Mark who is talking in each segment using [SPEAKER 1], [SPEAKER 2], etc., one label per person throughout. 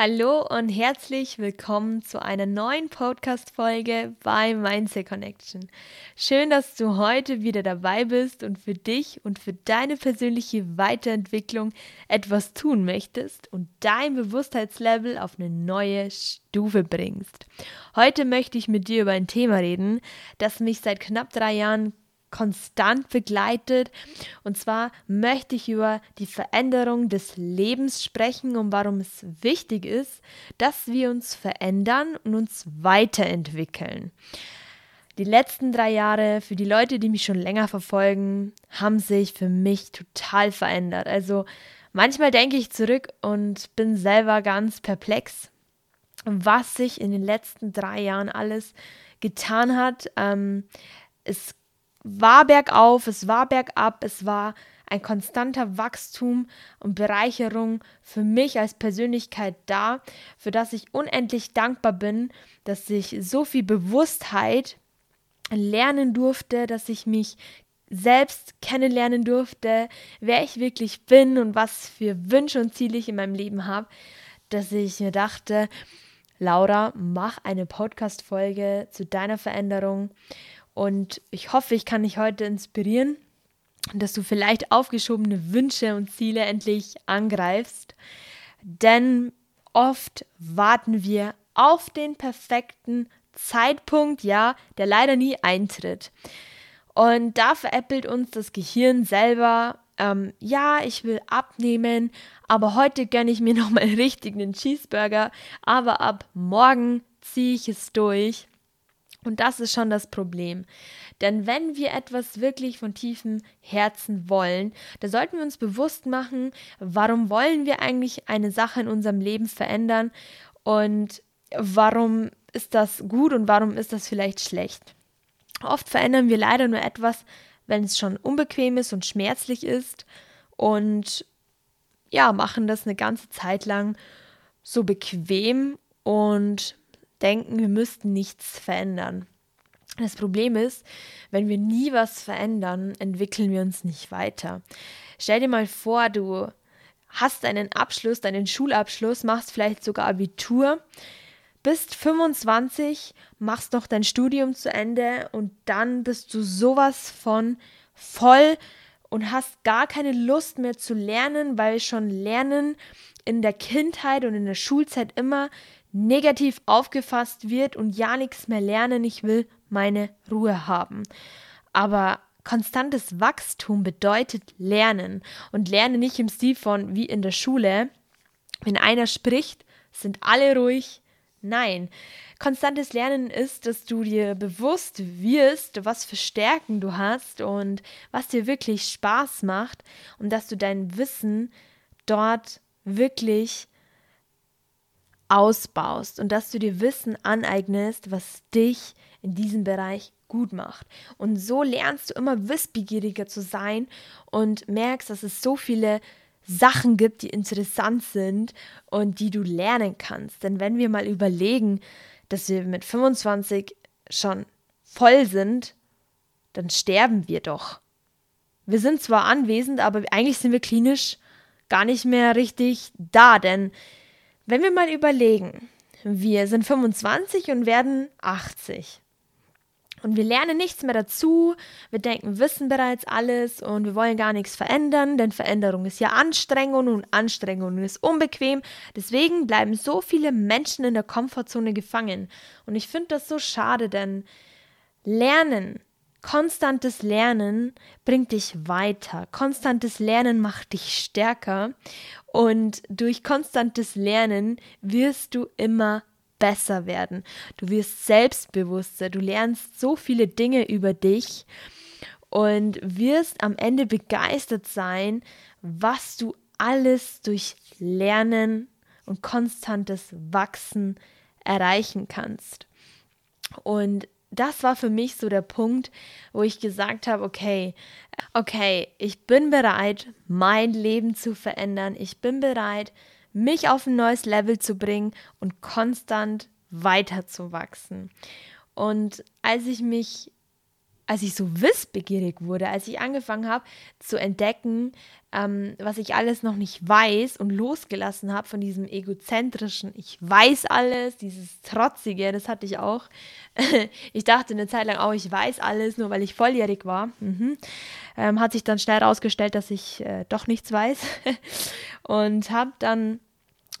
[SPEAKER 1] Hallo und herzlich willkommen zu einer neuen Podcast-Folge bei Mindset Connection. Schön, dass du heute wieder dabei bist und für dich und für deine persönliche Weiterentwicklung etwas tun möchtest und dein Bewusstheitslevel auf eine neue Stufe bringst. Heute möchte ich mit dir über ein Thema reden, das mich seit knapp drei Jahren konstant begleitet. Und zwar möchte ich über die Veränderung des Lebens sprechen und warum es wichtig ist, dass wir uns verändern und uns weiterentwickeln. Die letzten drei Jahre, für die Leute, die mich schon länger verfolgen, haben sich für mich total verändert. Also manchmal denke ich zurück und bin selber ganz perplex, was sich in den letzten drei Jahren alles getan hat. Ähm, es war bergauf, es war bergab, es war ein konstanter Wachstum und Bereicherung für mich als Persönlichkeit da, für das ich unendlich dankbar bin, dass ich so viel Bewusstheit lernen durfte, dass ich mich selbst kennenlernen durfte, wer ich wirklich bin und was für Wünsche und Ziele ich in meinem Leben habe, dass ich mir dachte, Laura, mach eine Podcast-Folge zu deiner Veränderung und ich hoffe, ich kann dich heute inspirieren, dass du vielleicht aufgeschobene Wünsche und Ziele endlich angreifst. Denn oft warten wir auf den perfekten Zeitpunkt, ja, der leider nie eintritt. Und da veräppelt uns das Gehirn selber, ähm, ja, ich will abnehmen, aber heute gönne ich mir nochmal richtig einen Cheeseburger, aber ab morgen ziehe ich es durch. Und das ist schon das Problem. Denn wenn wir etwas wirklich von tiefem Herzen wollen, da sollten wir uns bewusst machen, warum wollen wir eigentlich eine Sache in unserem Leben verändern und warum ist das gut und warum ist das vielleicht schlecht. Oft verändern wir leider nur etwas, wenn es schon unbequem ist und schmerzlich ist und ja, machen das eine ganze Zeit lang so bequem und denken, wir müssten nichts verändern. Das Problem ist, wenn wir nie was verändern, entwickeln wir uns nicht weiter. Stell dir mal vor, du hast einen Abschluss, deinen Schulabschluss, machst vielleicht sogar Abitur, bist 25, machst noch dein Studium zu Ende und dann bist du sowas von voll und hast gar keine Lust mehr zu lernen, weil schon Lernen in der Kindheit und in der Schulzeit immer negativ aufgefasst wird und ja nichts mehr lernen, ich will meine Ruhe haben. Aber konstantes Wachstum bedeutet Lernen und Lernen nicht im Stil von wie in der Schule. Wenn einer spricht, sind alle ruhig. Nein, konstantes Lernen ist, dass du dir bewusst wirst, was für Stärken du hast und was dir wirklich Spaß macht und dass du dein Wissen dort wirklich ausbaust und dass du dir Wissen aneignest, was dich in diesem Bereich gut macht. Und so lernst du immer wissbegieriger zu sein und merkst, dass es so viele Sachen gibt, die interessant sind und die du lernen kannst. Denn wenn wir mal überlegen, dass wir mit 25 schon voll sind, dann sterben wir doch. Wir sind zwar anwesend, aber eigentlich sind wir klinisch gar nicht mehr richtig da, denn wenn wir mal überlegen, wir sind 25 und werden 80. Und wir lernen nichts mehr dazu. Wir denken, wissen bereits alles und wir wollen gar nichts verändern, denn Veränderung ist ja Anstrengung und Anstrengung ist unbequem. Deswegen bleiben so viele Menschen in der Komfortzone gefangen. Und ich finde das so schade, denn Lernen, konstantes Lernen bringt dich weiter. Konstantes Lernen macht dich stärker. Und durch konstantes Lernen wirst du immer besser werden. Du wirst selbstbewusster. Du lernst so viele Dinge über dich und wirst am Ende begeistert sein, was du alles durch Lernen und konstantes Wachsen erreichen kannst. Und das war für mich so der Punkt, wo ich gesagt habe, okay, okay, ich bin bereit, mein Leben zu verändern. Ich bin bereit, mich auf ein neues Level zu bringen und konstant weiterzuwachsen. Und als ich mich als ich so wissbegierig wurde, als ich angefangen habe zu entdecken, ähm, was ich alles noch nicht weiß und losgelassen habe von diesem egozentrischen, ich weiß alles, dieses trotzige, das hatte ich auch. ich dachte eine Zeit lang auch, ich weiß alles, nur weil ich volljährig war. Mhm. Ähm, hat sich dann schnell herausgestellt, dass ich äh, doch nichts weiß und habe dann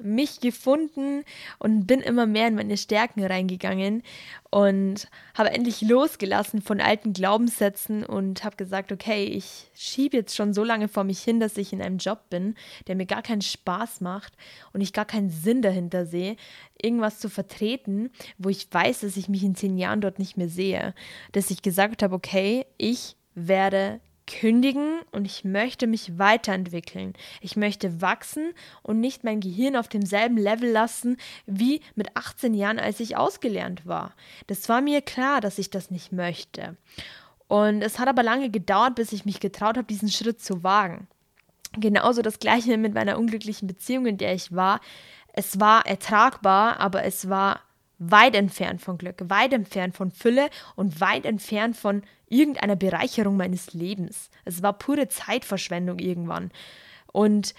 [SPEAKER 1] mich gefunden und bin immer mehr in meine Stärken reingegangen und habe endlich losgelassen von alten Glaubenssätzen und habe gesagt, okay, ich schiebe jetzt schon so lange vor mich hin, dass ich in einem Job bin, der mir gar keinen Spaß macht und ich gar keinen Sinn dahinter sehe, irgendwas zu vertreten, wo ich weiß, dass ich mich in zehn Jahren dort nicht mehr sehe. Dass ich gesagt habe, okay, ich werde kündigen und ich möchte mich weiterentwickeln. Ich möchte wachsen und nicht mein Gehirn auf demselben Level lassen wie mit 18 Jahren, als ich ausgelernt war. Das war mir klar, dass ich das nicht möchte. Und es hat aber lange gedauert, bis ich mich getraut habe, diesen Schritt zu wagen. Genauso das gleiche mit meiner unglücklichen Beziehung, in der ich war. Es war ertragbar, aber es war weit entfernt von Glück, weit entfernt von Fülle und weit entfernt von irgendeiner Bereicherung meines Lebens. Es war pure Zeitverschwendung irgendwann. Und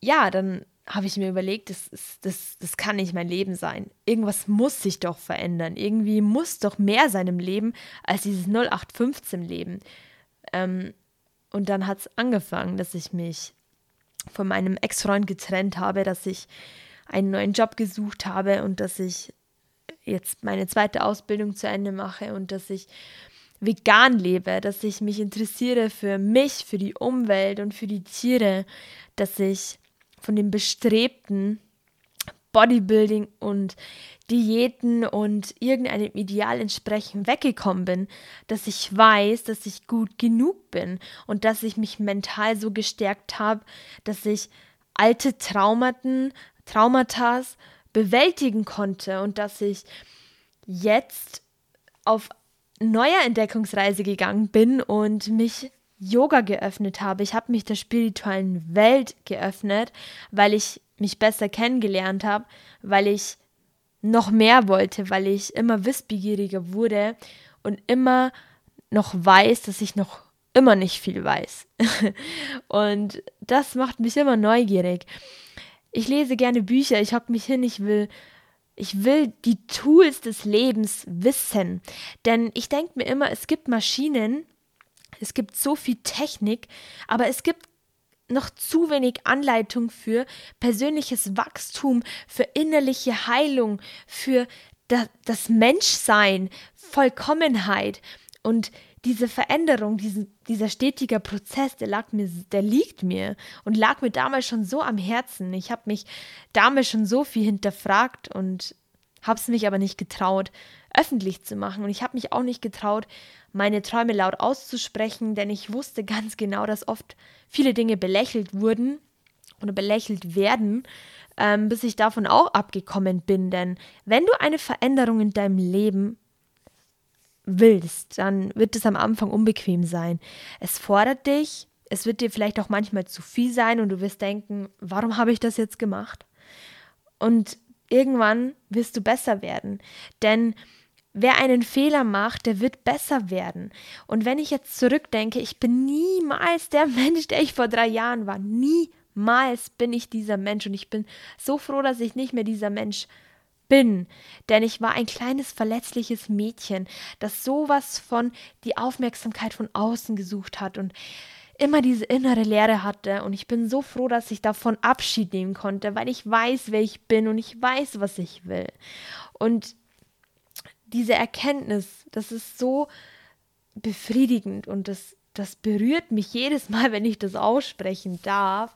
[SPEAKER 1] ja, dann habe ich mir überlegt, das, das, das kann nicht mein Leben sein. Irgendwas muss sich doch verändern. Irgendwie muss doch mehr sein im Leben als dieses 0815-Leben. Ähm, und dann hat es angefangen, dass ich mich von meinem Ex-Freund getrennt habe, dass ich einen neuen Job gesucht habe und dass ich jetzt meine zweite Ausbildung zu Ende mache und dass ich vegan lebe, dass ich mich interessiere für mich, für die Umwelt und für die Tiere, dass ich von dem bestrebten Bodybuilding und Diäten und irgendeinem Ideal entsprechend weggekommen bin, dass ich weiß, dass ich gut genug bin und dass ich mich mental so gestärkt habe, dass ich alte Traumaten, Traumata bewältigen konnte und dass ich jetzt auf neuer Entdeckungsreise gegangen bin und mich Yoga geöffnet habe. Ich habe mich der spirituellen Welt geöffnet, weil ich mich besser kennengelernt habe, weil ich noch mehr wollte, weil ich immer wissbegieriger wurde und immer noch weiß, dass ich noch immer nicht viel weiß. und das macht mich immer neugierig. Ich lese gerne Bücher, ich hocke mich hin, ich will ich will die Tools des Lebens wissen. Denn ich denke mir immer, es gibt Maschinen, es gibt so viel Technik, aber es gibt noch zu wenig Anleitung für persönliches Wachstum, für innerliche Heilung, für das Menschsein, Vollkommenheit. Und diese Veränderung, diesen, dieser stetige Prozess, der lag mir, der liegt mir und lag mir damals schon so am Herzen. Ich habe mich damals schon so viel hinterfragt und habe es mich aber nicht getraut, öffentlich zu machen. Und ich habe mich auch nicht getraut, meine Träume laut auszusprechen, denn ich wusste ganz genau, dass oft viele Dinge belächelt wurden oder belächelt werden, ähm, bis ich davon auch abgekommen bin. Denn wenn du eine Veränderung in deinem Leben willst, dann wird es am Anfang unbequem sein. Es fordert dich, es wird dir vielleicht auch manchmal zu viel sein und du wirst denken, warum habe ich das jetzt gemacht? Und irgendwann wirst du besser werden, denn Wer einen Fehler macht, der wird besser werden. Und wenn ich jetzt zurückdenke, ich bin niemals der Mensch, der ich vor drei Jahren war. Niemals bin ich dieser Mensch. Und ich bin so froh, dass ich nicht mehr dieser Mensch bin bin, denn ich war ein kleines verletzliches Mädchen, das sowas von die Aufmerksamkeit von außen gesucht hat und immer diese innere Leere hatte und ich bin so froh, dass ich davon Abschied nehmen konnte, weil ich weiß, wer ich bin und ich weiß, was ich will. Und diese Erkenntnis, das ist so befriedigend und das das berührt mich jedes Mal, wenn ich das aussprechen darf.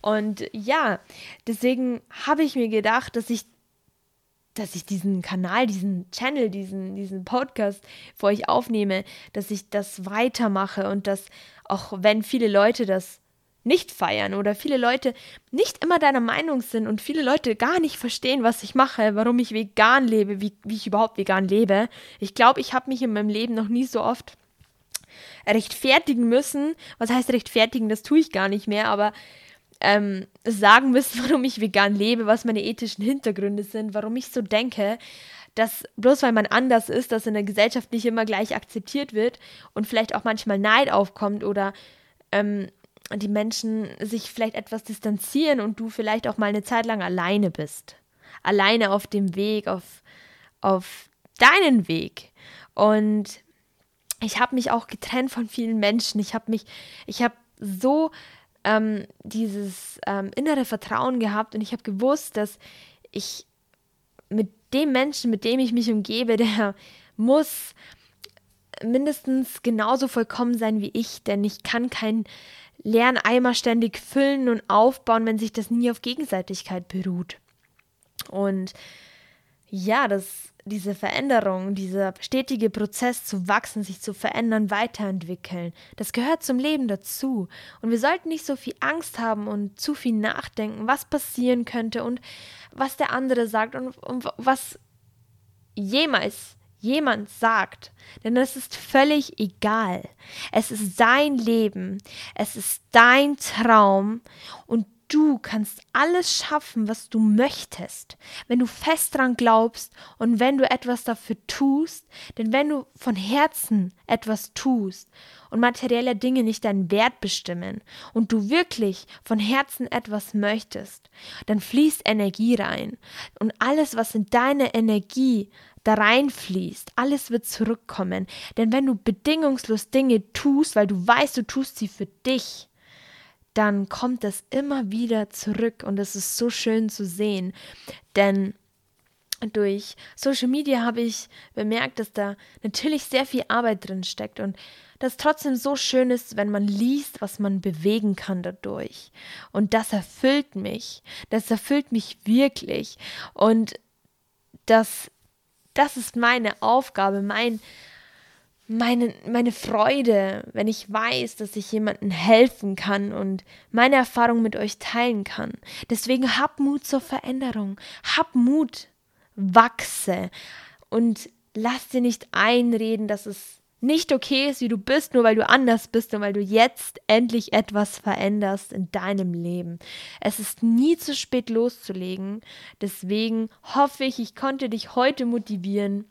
[SPEAKER 1] Und ja, deswegen habe ich mir gedacht, dass ich dass ich diesen Kanal, diesen Channel, diesen, diesen Podcast für euch aufnehme, dass ich das weitermache und dass auch wenn viele Leute das nicht feiern oder viele Leute nicht immer deiner Meinung sind und viele Leute gar nicht verstehen, was ich mache, warum ich vegan lebe, wie, wie ich überhaupt vegan lebe. Ich glaube, ich habe mich in meinem Leben noch nie so oft rechtfertigen müssen. Was heißt rechtfertigen? Das tue ich gar nicht mehr, aber ähm, sagen müssen, warum ich vegan lebe, was meine ethischen Hintergründe sind, warum ich so denke, dass bloß weil man anders ist, dass in der Gesellschaft nicht immer gleich akzeptiert wird und vielleicht auch manchmal Neid aufkommt oder ähm, die Menschen sich vielleicht etwas distanzieren und du vielleicht auch mal eine Zeit lang alleine bist. Alleine auf dem Weg, auf, auf deinen Weg. Und ich habe mich auch getrennt von vielen Menschen. Ich habe mich, ich habe so ähm, dieses ähm, innere Vertrauen gehabt und ich habe gewusst, dass ich mit dem Menschen, mit dem ich mich umgebe, der muss mindestens genauso vollkommen sein wie ich, denn ich kann keinen leeren Eimer ständig füllen und aufbauen, wenn sich das nie auf Gegenseitigkeit beruht. Und ja, das diese Veränderung, dieser stetige Prozess zu wachsen, sich zu verändern, weiterentwickeln, das gehört zum Leben dazu. Und wir sollten nicht so viel Angst haben und zu viel nachdenken, was passieren könnte und was der andere sagt und, und was jemals jemand sagt. Denn es ist völlig egal. Es ist sein Leben. Es ist dein Traum. Und Du kannst alles schaffen, was du möchtest, wenn du fest dran glaubst und wenn du etwas dafür tust, denn wenn du von Herzen etwas tust und materielle Dinge nicht deinen Wert bestimmen und du wirklich von Herzen etwas möchtest, dann fließt Energie rein und alles, was in deine Energie da reinfließt, alles wird zurückkommen, denn wenn du bedingungslos Dinge tust, weil du weißt, du tust sie für dich, dann kommt es immer wieder zurück und es ist so schön zu sehen, denn durch Social Media habe ich bemerkt, dass da natürlich sehr viel Arbeit drin steckt und das trotzdem so schön ist, wenn man liest, was man bewegen kann dadurch. Und das erfüllt mich. Das erfüllt mich wirklich. Und das, das ist meine Aufgabe, mein, meine, meine Freude, wenn ich weiß, dass ich jemandem helfen kann und meine Erfahrung mit euch teilen kann. Deswegen hab Mut zur Veränderung. Hab Mut, wachse und lass dir nicht einreden, dass es nicht okay ist, wie du bist, nur weil du anders bist und weil du jetzt endlich etwas veränderst in deinem Leben. Es ist nie zu spät loszulegen. Deswegen hoffe ich, ich konnte dich heute motivieren,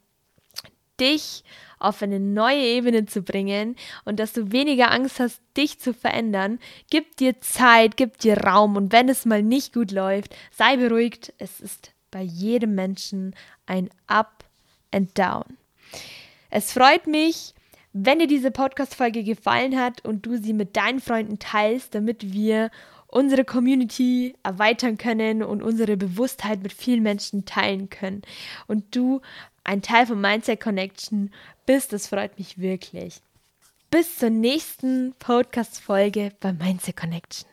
[SPEAKER 1] dich auf eine neue Ebene zu bringen und dass du weniger Angst hast, dich zu verändern. Gib dir Zeit, gib dir Raum und wenn es mal nicht gut läuft, sei beruhigt. Es ist bei jedem Menschen ein Up and Down. Es freut mich, wenn dir diese Podcast-Folge gefallen hat und du sie mit deinen Freunden teilst, damit wir unsere Community erweitern können und unsere Bewusstheit mit vielen Menschen teilen können. Und du ein Teil von Mindset Connection bist. Das freut mich wirklich. Bis zur nächsten Podcast-Folge bei Mindset Connection.